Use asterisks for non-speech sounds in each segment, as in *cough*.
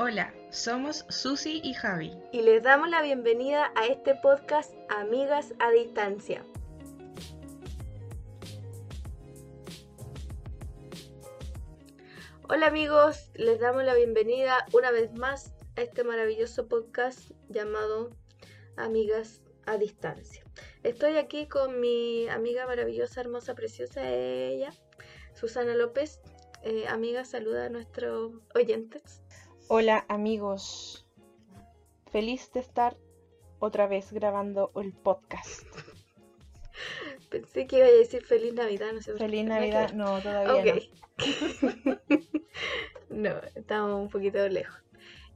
Hola, somos Susi y Javi. Y les damos la bienvenida a este podcast Amigas a Distancia. Hola amigos, les damos la bienvenida una vez más a este maravilloso podcast llamado Amigas a Distancia. Estoy aquí con mi amiga maravillosa, hermosa, preciosa, ella, Susana López. Eh, amiga, saluda a nuestros oyentes. Hola amigos, feliz de estar otra vez grabando el podcast. Pensé que iba a decir feliz Navidad, no sé. por Feliz qué. Navidad, no, todavía Ok. *laughs* no, estamos un poquito lejos.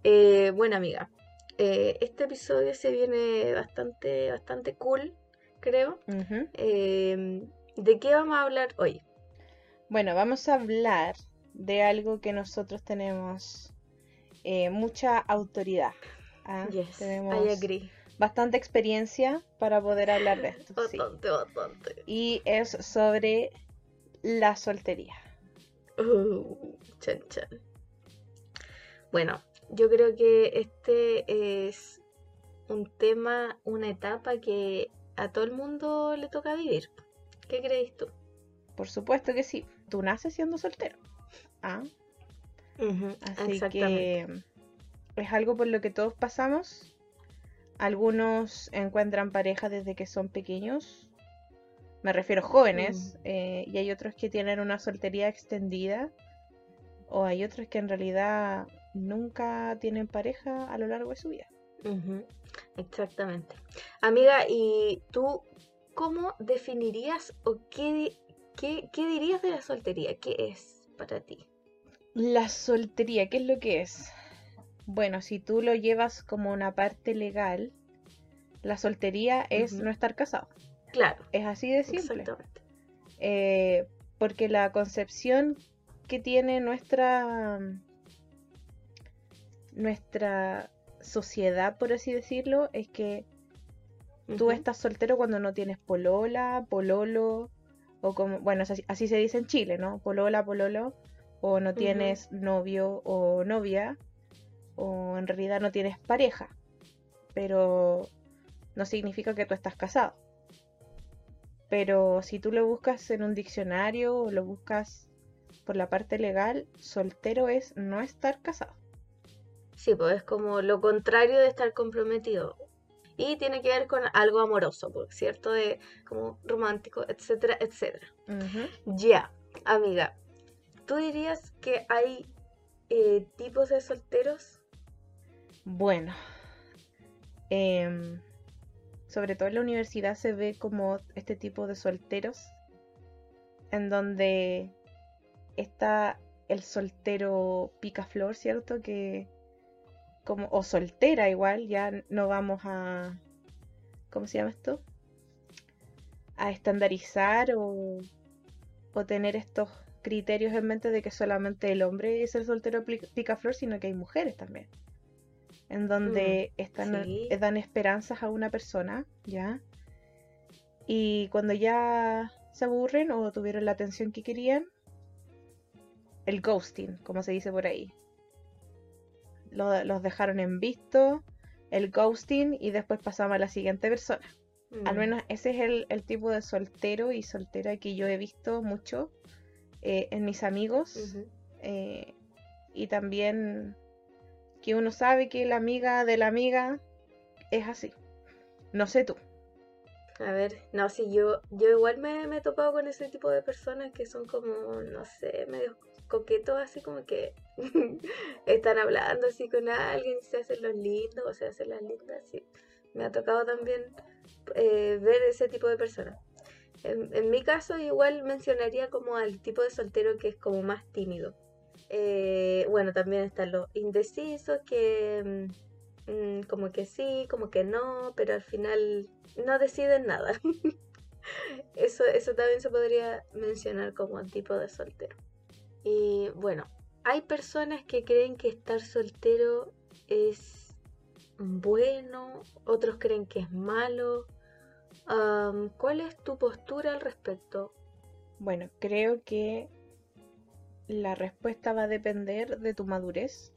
Eh, bueno, amiga, eh, este episodio se viene bastante, bastante cool, creo. no. Eh, ¿De qué vamos a hablar hoy? Bueno, vamos a hablar de algo que nosotros tenemos eh, mucha autoridad. ¿ah? Yes, Tenemos I agree. bastante experiencia para poder hablar de esto. sí. Bastante, bastante. Y es sobre la soltería. Uh, chan, chan. Bueno, yo creo que este es un tema, una etapa que a todo el mundo le toca vivir. ¿Qué crees tú? Por supuesto que sí. Tú naces siendo soltero. ¿ah? Así que es algo por lo que todos pasamos. Algunos encuentran pareja desde que son pequeños. Me refiero a jóvenes. eh, y hay otros que tienen una soltería extendida. O hay otros que en realidad nunca tienen pareja a lo largo de su vida. Exactamente. Amiga, ¿y tú cómo definirías o qué, qué, qué dirías de la soltería? ¿Qué es para ti? La soltería, ¿qué es lo que es? Bueno, si tú lo llevas como una parte legal, la soltería es no estar casado. Claro, Es así de simple. exactamente. Eh, porque la concepción que tiene nuestra nuestra sociedad, por así decirlo, es que tú estás soltero cuando no tienes polola, pololo, o como, bueno, así se dice en Chile, ¿no? Polola, pololo, o no tienes novio o novia, o en realidad no tienes pareja, pero no significa que tú estás casado. Pero si tú lo buscas en un diccionario o lo buscas por la parte legal, soltero es no estar casado. Sí, pues es como lo contrario de estar comprometido. Y tiene que ver con algo amoroso, pues, ¿cierto? De como romántico, etcétera, etcétera. Ya, amiga, ¿tú dirías que hay eh, tipos de solteros? Bueno, em, sobre todo en la universidad se ve como este tipo de solteros, en donde está el soltero picaflor, ¿cierto? Que como, o soltera igual, ya no vamos a, ¿cómo se llama esto? A estandarizar o, o tener estos criterios en mente de que solamente el hombre es el soltero picaflor, sino que hay mujeres también en donde están, sí. eh, dan esperanzas a una persona, ¿ya? Y cuando ya se aburren o tuvieron la atención que querían, el ghosting, como se dice por ahí. Lo- los dejaron en visto, el ghosting, y después pasamos a la siguiente persona. Al Mm, menos ese es el, el tipo de soltero y soltera que yo he visto mucho eh, en mis amigos eh, y también que uno sabe que la amiga de la amiga es así. No sé tú. A ver, no, sí, yo, yo igual me, me he topado con ese tipo de personas que son como, no sé, medio coquetos, así como que *laughs* están hablando así con alguien, se hacen los lindos o se hacen las lindas, sí. Me ha tocado también eh, ver ese tipo de personas. En, mi caso, igual mencionaría como al tipo de soltero que es como más tímido. Eh, bueno, también están los indecisos que mm, mm, como que sí, como que no, pero al final no deciden nada. *laughs* eso, eso también se podría mencionar como tipo de soltero. Y bueno, hay personas que creen que estar soltero es bueno, otros creen que es malo. Am, ¿Cuál es tu postura al respecto? Bueno, creo que la respuesta va a depender de tu madurez.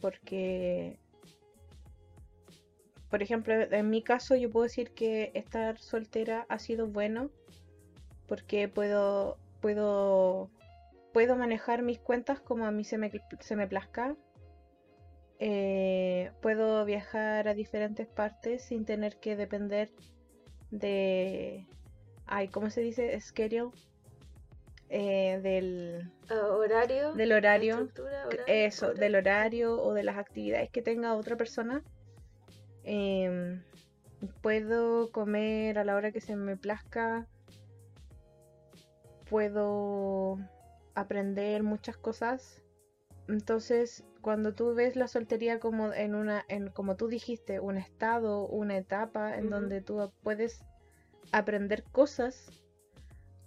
Porque, por ejemplo, en mi caso yo puedo decir que estar soltera ha sido bueno porque puedo, puedo, puedo manejar mis cuentas como a mí se me, se me plazca. Eh, puedo viajar a diferentes partes sin tener que depender de, ay, ¿cómo se dice? Schedule. Eh, del, Ah, horario. del horario. Eso, horario. del horario o de las actividades que tenga otra persona. Em, puedo comer a la hora que se me plazca. Puedo aprender muchas cosas. Entonces, cuando tú ves la soltería como en una, en, como tú dijiste, un estado, una etapa en donde tú puedes aprender cosas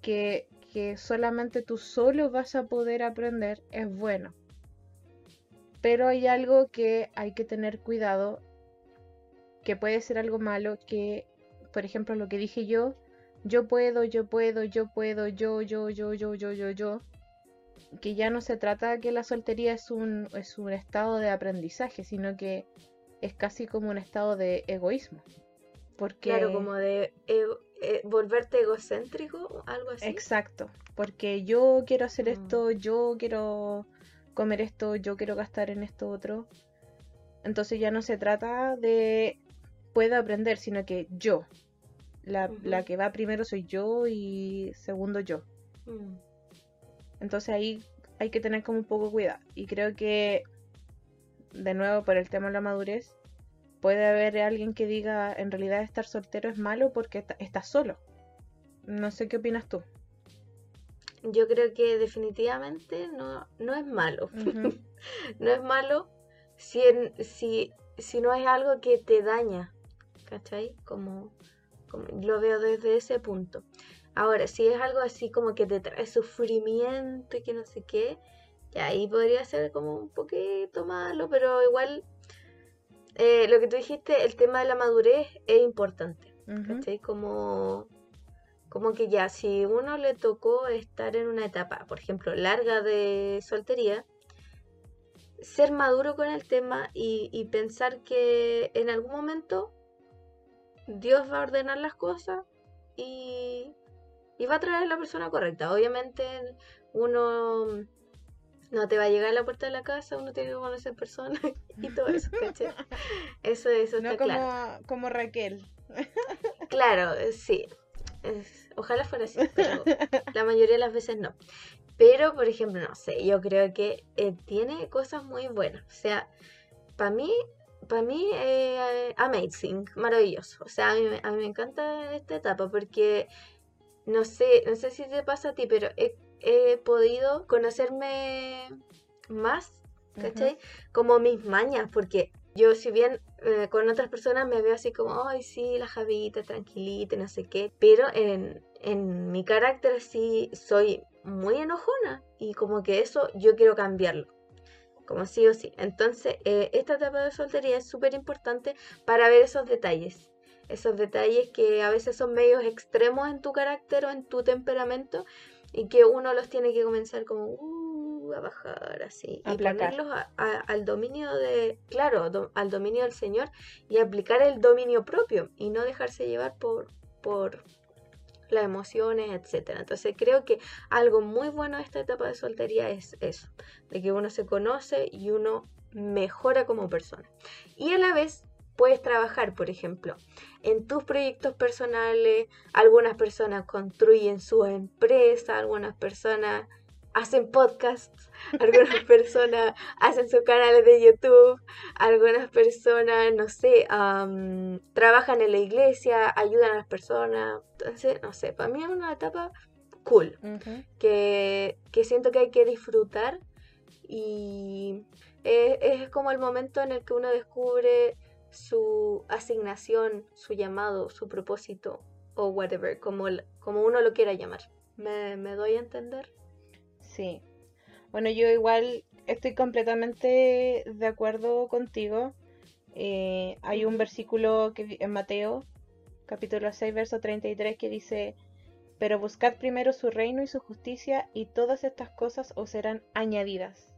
que, que solamente tú solo vas a poder aprender, es bueno. Pero hay algo que hay que tener cuidado, que puede ser algo malo, que, por ejemplo, lo que dije yo, yo puedo, yo puedo, yo puedo, yo, yo, yo, yo, yo, yo, yo, que ya no se trata que la soltería es un, es un estado de aprendizaje, sino que es casi como un estado de egoísmo. Porque... Claro, como de ego- eh, volverte egocéntrico, algo así. Exacto, porque yo quiero hacer Mm. esto, yo quiero comer esto, yo quiero gastar en esto otro. Entonces ya no se trata de puedo aprender, sino que yo. La, la que va primero soy yo y segundo yo. Mm. Entonces ahí hay que tener como un poco cuidado. Y creo que, de nuevo, por el tema de la madurez, puede haber alguien que diga en realidad estar soltero es malo porque está- estás solo. No sé qué opinas tú. Yo creo que definitivamente no, no es malo. *laughs* No es malo si, en- si, si no es algo que te daña, ¿cachai? Como, como lo veo desde ese punto. Ahora, si es algo así como que te trae sufrimiento y que no sé qué, ya ahí podría ser como un poquito malo, pero igual eh, lo que tú dijiste, el tema de la madurez es importante. Ujú. ¿cachai? Como, como que ya, si uno le tocó estar en una etapa, por ejemplo, larga de soltería, ser maduro con el tema y, y pensar que en algún momento Dios va a ordenar las cosas y, y va a traer a la persona correcta. Obviamente uno no te va a llegar a la puerta de la casa, uno tiene que conocer personas *laughs* y todo eso, ¿cachai? Eso, eso está No como, claro. como Raquel. Claro, eh, sí. Es- ojalá fuera así, pero la mayoría de las veces no. Pero, por ejemplo, no sé, yo creo que eh, tiene cosas muy buenas. O sea, para mí, para mí, eh, amazing, maravilloso. O sea, a mí, a mí me encanta esta etapa porque, no sé, no sé si te pasa a ti, pero he, he podido conocerme más, ¿cachai? Como mis mañas, porque yo si bien eh, con otras personas me veo así como, ay, sí, la Javita, tranquilita, no sé qué, pero en, en mi carácter sí soy muy enojona y como que eso yo quiero cambiarlo, como sí o sí. Entonces, eh, esta etapa de soltería es súper importante para ver esos detalles. Esos detalles que a veces son medios extremos en tu carácter o en tu temperamento y que uno los tiene que comenzar como uh, a bajar así y ponerlos a- a- al dominio de, claro, do- al dominio del Señor y aplicar el dominio propio y no dejarse llevar por, por las emociones, etcétera. Entonces creo que algo muy bueno de esta etapa de soltería es eso, de que uno se conoce y uno mejora como persona. Y a la vez puedes trabajar, por ejemplo, en tus proyectos personales, algunas personas construyen su empresa, algunas personas hacen podcasts, *laughs* algunas personas hacen sus canales de YouTube, algunas personas, no sé, trabajan en la iglesia, ayudan a las personas. Entonces, no sé, para mí es una etapa cool, que, que siento que hay que disfrutar y es, es como el momento en el que uno descubre su asignación, su llamado, su propósito o whatever, como, el- como uno lo quiera llamar. ¿Me, me doy a entender? Sí. Bueno, yo igual estoy completamente de acuerdo contigo. Eh, hay un versículo que, en Mateo, capítulo 6, verso 33, que dice, pero buscad primero su reino y su justicia y todas estas cosas os serán añadidas.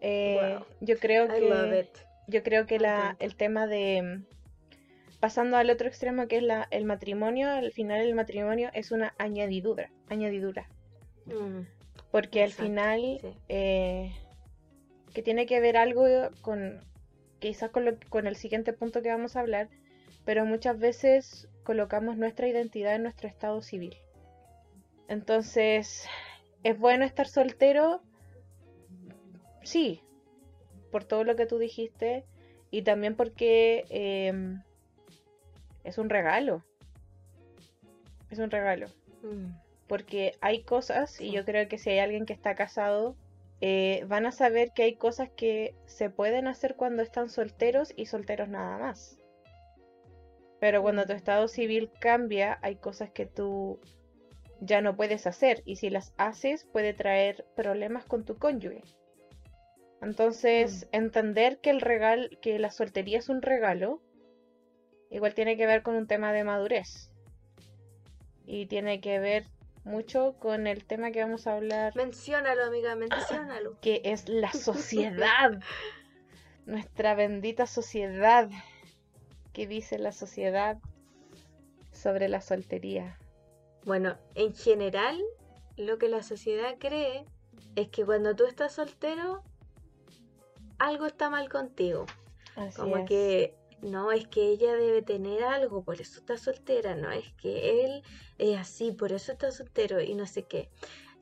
Eh, yo creo I love que it. Yo creo que la, el tema de mm, pasando al otro extremo que es la, el matrimonio, al final el matrimonio es una añadidura, añadidura, Mm, porque al final sí. eh, que tiene que ver algo con quizás con, lo- con el siguiente punto que vamos a hablar, pero muchas veces colocamos nuestra identidad en nuestro estado civil. Entonces, ¿es bueno estar soltero? Sí, por todo lo que tú dijiste y también porque em, es un regalo. Es un regalo mm, porque hay cosas, y Sí. yo creo que si hay alguien que está casado, eh, van a saber que hay cosas que se pueden hacer cuando están solteros y solteros nada más. Pero cuando tu Mm. estado civil cambia, hay cosas que tú ya no puedes hacer, y si las haces puede traer problemas con tu cónyuge. Entonces, entender que el regal, que la soltería es un regalo, igual tiene que ver con un tema de madurez. Y tiene que ver mucho con el tema que vamos a hablar, Menciónalo, amiga, menciónalo. *coughs* que es la *laughs* sociedad. Nuestra bendita sociedad. ¿Qué dice la sociedad sobre la soltería? Bueno, en general, lo que la sociedad cree es que cuando tú estás soltero, algo está mal contigo. Así Como es. que no, es que ella debe tener algo, por eso está soltera, no, es que él es así, por eso está soltero y no sé qué.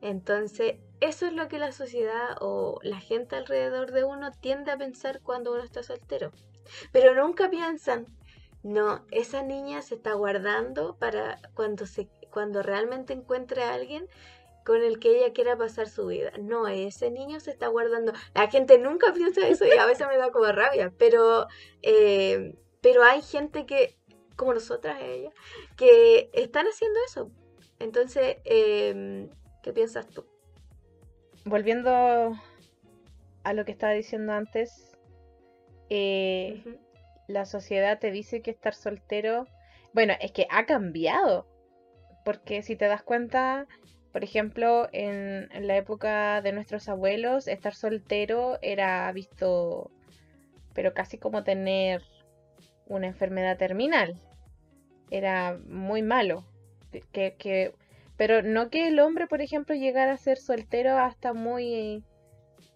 Entonces, eso es lo que la sociedad o la gente alrededor de uno tiende a pensar cuando uno está soltero. Pero nunca piensan, no, esa niña se está guardando para cuando se cuando realmente encuentre a alguien con el que ella quiera pasar su vida. No, ese niño se está guardando. La gente nunca *laughs* piensa eso y a veces me da como rabia, pero, eh, pero hay gente que, como nosotras, ella, que están haciendo eso. Entonces, eh, ¿qué piensas tú? Volviendo a lo que estaba diciendo antes, eh, la sociedad te dice que estar soltero, bueno, es que ha cambiado, porque si te das cuenta, por ejemplo, en, la época de nuestros abuelos, estar soltero era visto, pero casi como tener una enfermedad terminal, era muy malo, que, que, pero no que el hombre, por ejemplo, llegara a ser soltero hasta muy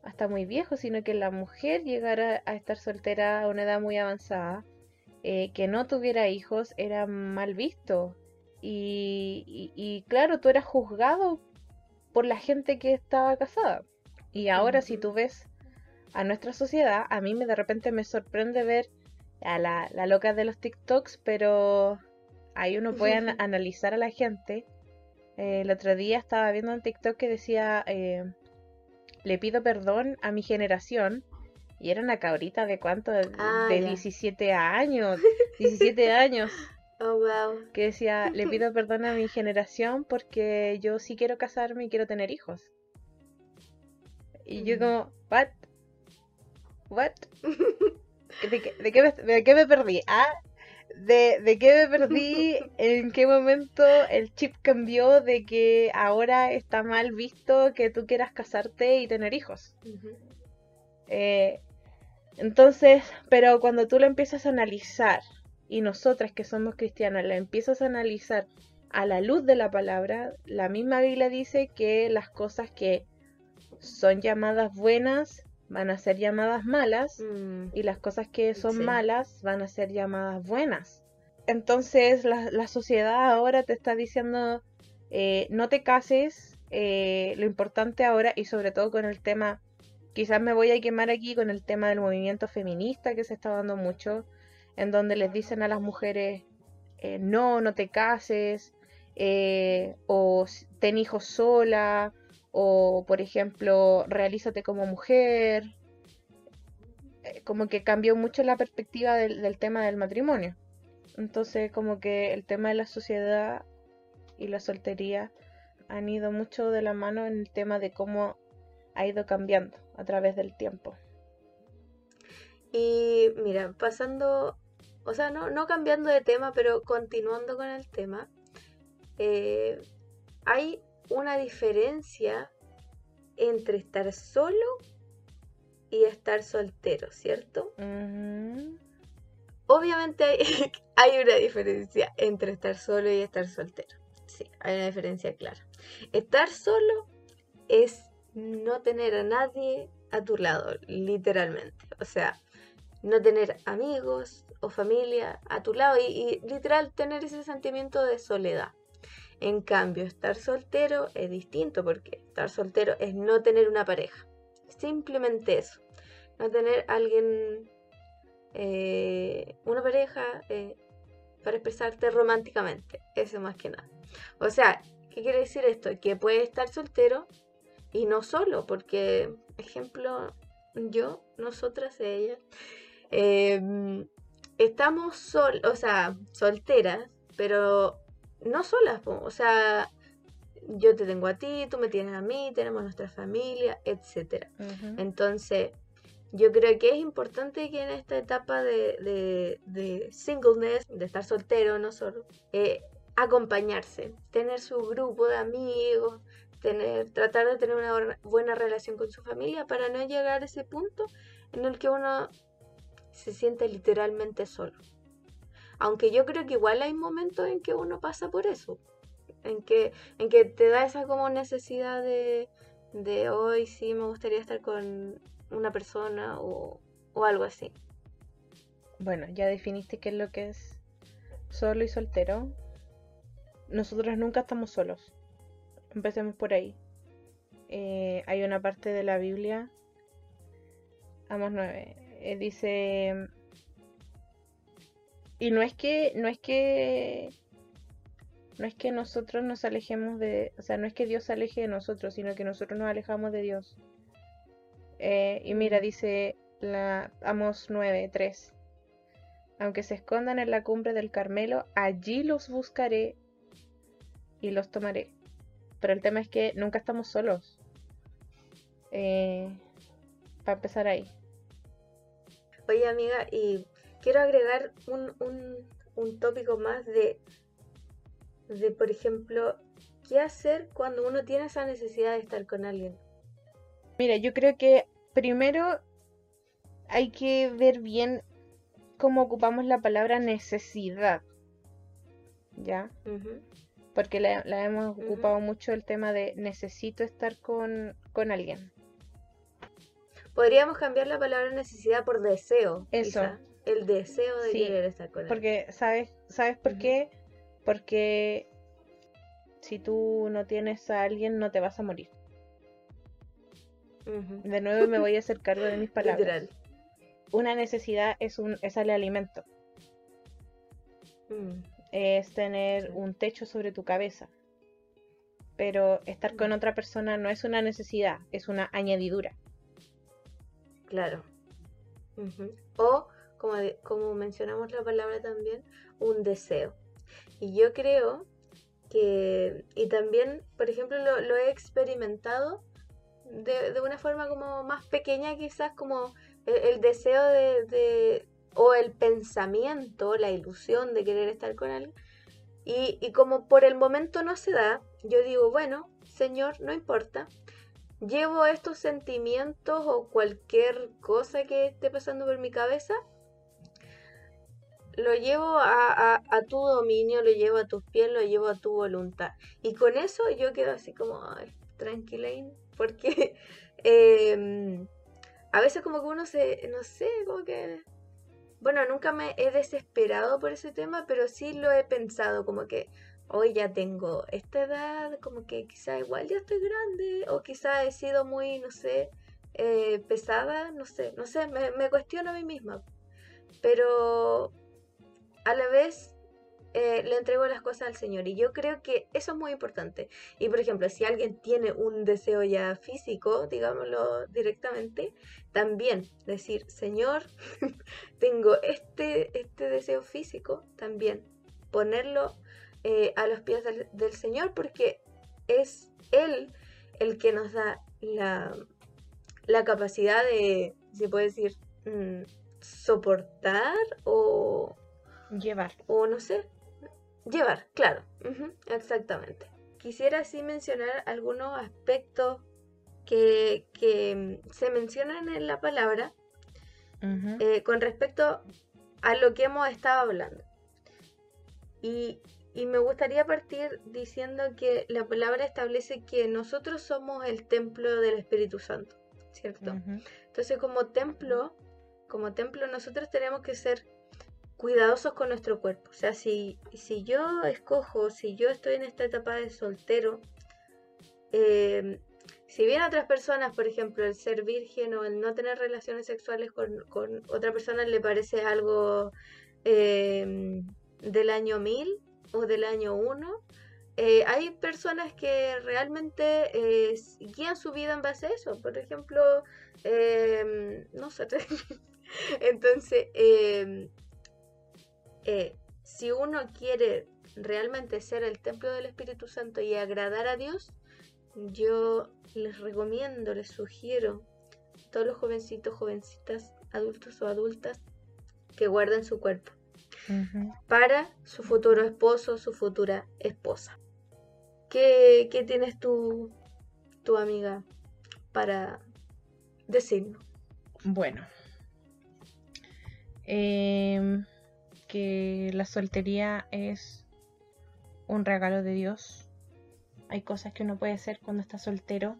hasta muy viejo, sino que la mujer llegara a estar soltera a una edad muy avanzada, eh, que no tuviera hijos, era mal visto. Y, y- y claro, tú eras juzgado por la gente que estaba casada. Y ahora si tú ves a nuestra sociedad, a mí me de repente me sorprende ver a la, la loca de los TikToks, pero ahí uno puede ana- analizar a la gente. Eh, el otro día estaba viendo un TikTok que decía, eh, le pido perdón a mi generación. Y era una cabrita de cuánto, de, Ah, de ya. 17 años, 17 años, Oh, wow. que decía, le *laughs* pido perdón a mi generación porque yo sí quiero casarme y quiero tener hijos. Y yo como, what? What? *laughs* ¿De qué, de qué me, de qué me perdí? ¿Ah? ¿De, de qué me perdí? ¿En qué momento el chip cambió de que ahora está mal visto que tú quieras casarte y tener hijos? Eh, entonces, pero cuando tú lo empiezas a analizar, y nosotras que somos cristianas la empiezas a analizar a la luz de la palabra, la misma Biblia dice que las cosas que son llamadas buenas van a ser llamadas malas Mm, y las cosas que son Sí. malas van a ser llamadas buenas. Entonces la, la sociedad ahora te está diciendo eh, no te cases, eh, lo importante ahora y sobre todo con el tema, quizás me voy a quemar aquí con el tema del movimiento feminista que se está dando mucho, en donde les dicen a las mujeres eh, no, no te cases, eh, o ten hijos sola, o por ejemplo, realízate como mujer eh, como que cambió mucho la perspectiva del, del tema del matrimonio. Entonces, como que el tema de la sociedad y la soltería han ido mucho de la mano en el tema de cómo ha ido cambiando a través del tiempo. Y mira, pasando, o sea, no, no cambiando de tema, pero continuando con el tema, eh, hay una diferencia entre estar solo y estar soltero, ¿cierto? Obviamente hay, *laughs* hay una diferencia entre estar solo y estar soltero. Sí, hay una diferencia clara. Estar solo es no tener a nadie a tu lado, literalmente. O sea, no tener amigos o familia a tu lado y, literal tener ese sentimiento de soledad. En cambio, estar soltero es distinto porque estar soltero es no tener una pareja. Simplemente eso. No tener alguien, eh, una pareja eh, para expresarte románticamente. Eso más que nada. O sea, ¿qué quiere decir esto? Que puede estar soltero y no solo, porque, ejemplo, yo, nosotras, ella, eh, estamos sol, o sea, solteras, pero no solas, o sea, yo te tengo a ti, tú me tienes a mí, tenemos nuestra familia. Ujú. Entonces, yo creo que es importante que en esta etapa de, de, de singleness, de estar soltero, no solo, eh, acompañarse, tener su grupo de amigos, tener, tratar de tener una buena relación con su familia para no llegar a ese punto en el que uno se siente literalmente solo. Aunque yo creo que igual hay momentos en que uno pasa por eso, en que, en que te da esa como necesidad de, de hoy sí me gustaría estar con una persona o, o algo así. Bueno, ya definiste qué es lo que es solo y soltero. Nosotros nunca estamos solos. Empecemos por ahí. Eh, hay una parte de la Biblia, Amos 9, eh, dice, y no es que, no es que, no es que nosotros nos alejemos de, o sea, no es que Dios se aleje de nosotros, sino que nosotros nos alejamos de Dios. Eh, y mira, dice la Amos 9, 3. Aunque se escondan en la cumbre del Carmelo, allí los buscaré y los tomaré. Pero el tema es que nunca estamos solos. Eh, para empezar ahí. Oye amiga, y quiero agregar un, un, un tópico más de, de, por ejemplo, qué hacer cuando uno tiene esa necesidad de estar con alguien. Mira, yo creo que primero hay que ver bien cómo ocupamos la palabra necesidad. ¿Ya? Porque la, la hemos ocupado mucho el tema de necesito estar con, con alguien. Podríamos cambiar la palabra necesidad por deseo. Eso. quizá. El deseo de Sí, querer estar con. Porque, ¿sabes, ¿sabes por qué? Porque si tú no tienes a alguien, no te vas a morir. De nuevo me voy a hacer cargo de mis *laughs* palabras. Literal. Una necesidad es, un, es el alimento, Mm. es tener Sí. un techo sobre tu cabeza. Pero estar con Mm. otra persona no es una necesidad, es una añadidura. Claro. O, como, de- como mencionamos la palabra también, un deseo. Y yo creo que, y también, por ejemplo, lo, lo he experimentado de, de una forma como más pequeña, quizás como el, el deseo de, de- o el pensamiento, la ilusión de querer estar con alguien. Y, y como por el momento no se da, yo digo, bueno, Señor, no importa, llevo estos sentimientos o cualquier cosa que esté pasando por mi cabeza, lo llevo a, tu dominio, lo llevo a tus pies, lo llevo a tu voluntad. Y con eso yo quedo así como, tranquila, porque *laughs* em, a veces como que uno se, no sé, como que... Bueno, nunca me he desesperado por ese tema, pero sí lo he pensado, como que hoy ya tengo esta edad, como que quizá igual ya estoy grande, o quizá he sido muy, no sé, eh, pesada, no sé, no sé, me, me cuestiono a mí misma. Pero a la vez eh, le entrego las cosas al Señor y yo creo que eso es muy importante. Y por ejemplo, si alguien tiene un deseo ya físico, digámoslo directamente, también decir, Señor, *laughs* tengo este, este deseo físico, también ponerlo eh, a los pies del, del Señor porque es Él el que nos da la, la capacidad de, se puede decir, mm, soportar o, Llevar. o no sé, llevar, claro, exactamente. Quisiera así mencionar algunos aspectos que, que se mencionan en la palabra eh, con respecto a lo que hemos estado hablando. Y, y me gustaría partir diciendo que la palabra establece que nosotros somos el templo del Espíritu Santo, ¿cierto? Entonces como templo, como templo nosotros tenemos que ser cuidadosos con nuestro cuerpo. O sea, si, si yo escojo, si yo estoy en esta etapa de soltero, eh, si bien otras personas, por ejemplo, el ser virgen o el no tener relaciones sexuales con, con otra persona le parece algo eh, del año 1000 o del año 1, eh, hay personas que realmente eh, guían su vida en base a eso. Por ejemplo, eh, no sé. *laughs* Entonces, eh, eh, si uno quiere realmente ser el templo del Espíritu Santo y agradar a Dios, yo les recomiendo, les sugiero a todos los jovencitos, jovencitas, adultos o adultas que guarden su cuerpo Para su futuro esposo, su futura esposa. ¿Qué, qué tienes tú, tu amiga, para decirnos? Bueno. Em, que la soltería es un regalo de Dios. Hay cosas que uno puede hacer cuando está soltero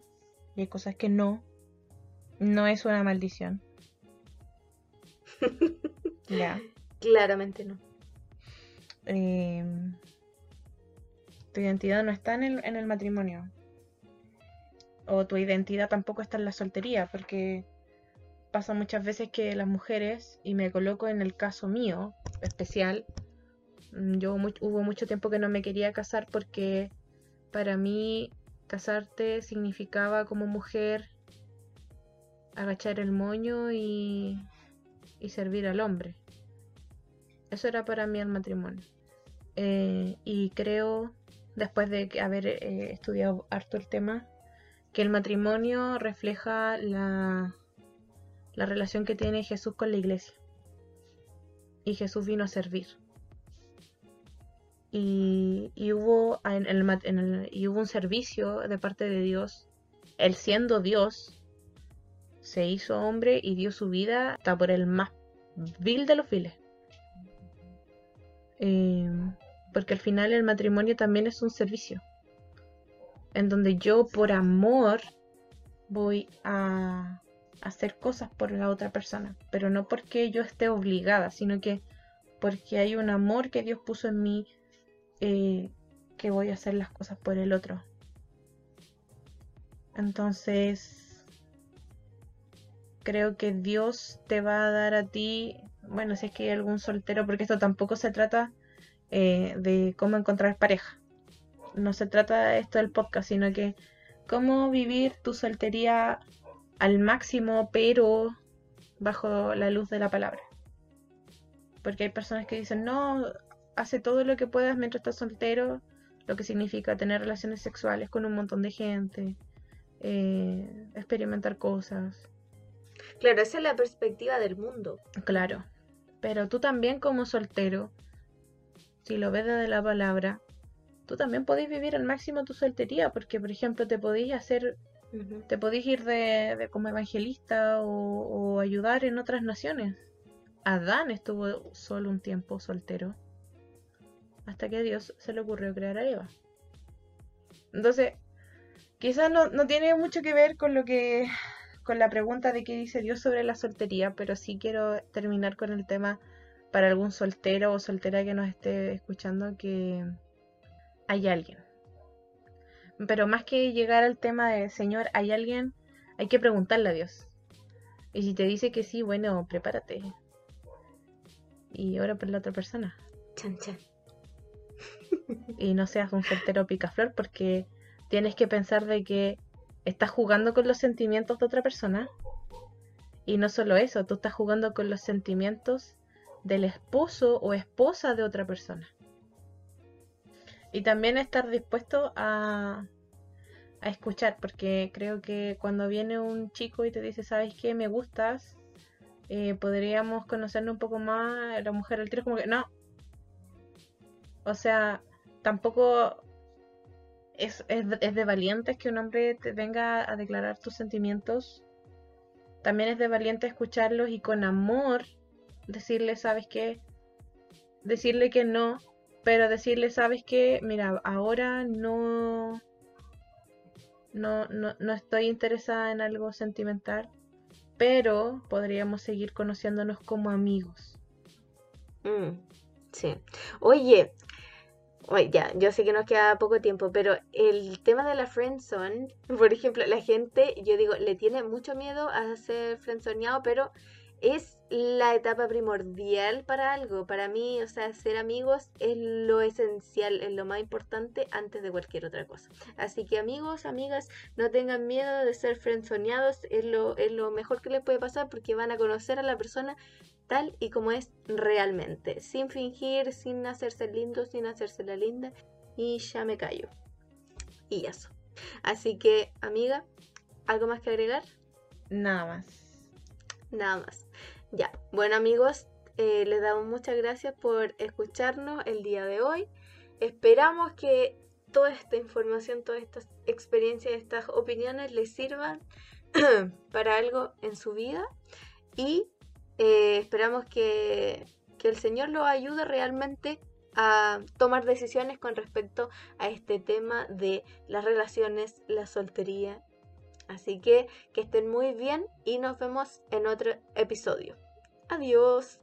y hay cosas que no. No es una maldición. *laughs* Ya. Claramente no. Em, tu identidad no está en el, en el matrimonio. O tu identidad tampoco está en la soltería, porque pasa muchas veces que las mujeres, y me coloco en el caso mío especial, mm, yo hubo mucho tiempo que no me quería casar porque para mí casarte significaba como mujer agachar el moño y, y servir al hombre. Eso era para mí el matrimonio. Eh, y creo, después de haber eh, estudiado harto el tema, que el matrimonio refleja la, la relación que tiene Jesús con la iglesia. Y Jesús vino a servir. Y, y hubo, en el en el- y hubo un servicio de parte de Dios. Él siendo Dios, se hizo hombre y dio su vida hasta por el más vil de los viles. Eh, porque al final el matrimonio también es un servicio. En donde yo por amor voy a hacer cosas por la otra persona. Pero no porque yo esté obligada, sino que porque hay un amor que Dios puso en mí eh, que voy a hacer las cosas por el otro. Entonces, creo que Dios te va a dar a ti, bueno, si es que hay algún soltero, porque esto tampoco se trata eh, de cómo encontrar pareja. No se trata de esto del podcast, sino que cómo vivir tu soltería al máximo, pero bajo la luz de la palabra. Porque hay personas que dicen, no, hace todo lo que puedas mientras estás soltero, lo que significa tener relaciones sexuales con un montón de gente, eh, experimentar cosas. Claro, esa es la perspectiva del mundo. Claro, pero tú también como soltero, si lo ves desde la palabra, tú también podéis vivir al máximo tu soltería, porque por ejemplo te podéis hacer, te podéis ir de, de como evangelista o, o ayudar en otras naciones. Adán estuvo solo un tiempo soltero, hasta que a Dios se le ocurrió crear a Eva. Entonces, quizás no, no tiene mucho que ver con lo que con la pregunta de qué dice Dios sobre la soltería, pero sí quiero terminar con el tema para algún soltero o soltera que nos esté escuchando que hay alguien. Pero más que llegar al tema de Señor, hay alguien, hay que preguntarle a Dios. Y si te dice que sí, bueno, prepárate. Y ora por la otra persona. Chan, chan. Y no seas un soltero picaflor porque tienes que pensar de que estás jugando con los sentimientos de otra persona. Y no solo eso, tú estás jugando con los sentimientos del esposo o esposa de otra persona. Y también estar dispuesto a, a escuchar, porque creo que cuando viene un chico y te dice, ¿sabes qué? Me gustas, eh, podríamos conocernos un poco más, la mujer al tiro es como que, no. O sea, tampoco es, es, es de valientes que un hombre te venga a declarar tus sentimientos. También es de valiente escucharlos y con amor decirle, ¿sabes qué? Decirle que no, pero decirle, ¿sabes qué? Mira, ahora no, no, no, no estoy interesada en algo sentimental, pero podríamos seguir conociéndonos como amigos. Mm, sí. Oye, oye, ya, yo sé que nos queda poco tiempo, pero el tema de la friendzone, *laughs* por ejemplo, la gente, yo digo, le tiene mucho miedo a ser friendzoneado, pero es la etapa primordial para algo. Para mí, o sea, ser amigos es lo esencial, es lo más importante antes de cualquier otra cosa. Así que amigos, amigas, no tengan miedo de ser friendzoneados, es lo, es lo mejor que les puede pasar porque van a conocer a la persona tal y como es realmente, sin fingir, sin hacerse lindo, sin hacerse la linda. Y ya me callo. Y eso. Así que, amiga, ¿algo más que agregar? Nada más. Nada más. Ya, bueno amigos, eh, les damos muchas gracias por escucharnos el día de hoy. Esperamos que toda esta información, todas estas experiencias, estas opiniones les sirvan *clears throat* para algo en su vida y eh, esperamos que, que el Señor los ayude realmente a tomar decisiones con respecto a este tema de las relaciones, la soltería Así que que estén muy bien y nos vemos en otro episodio. Adiós.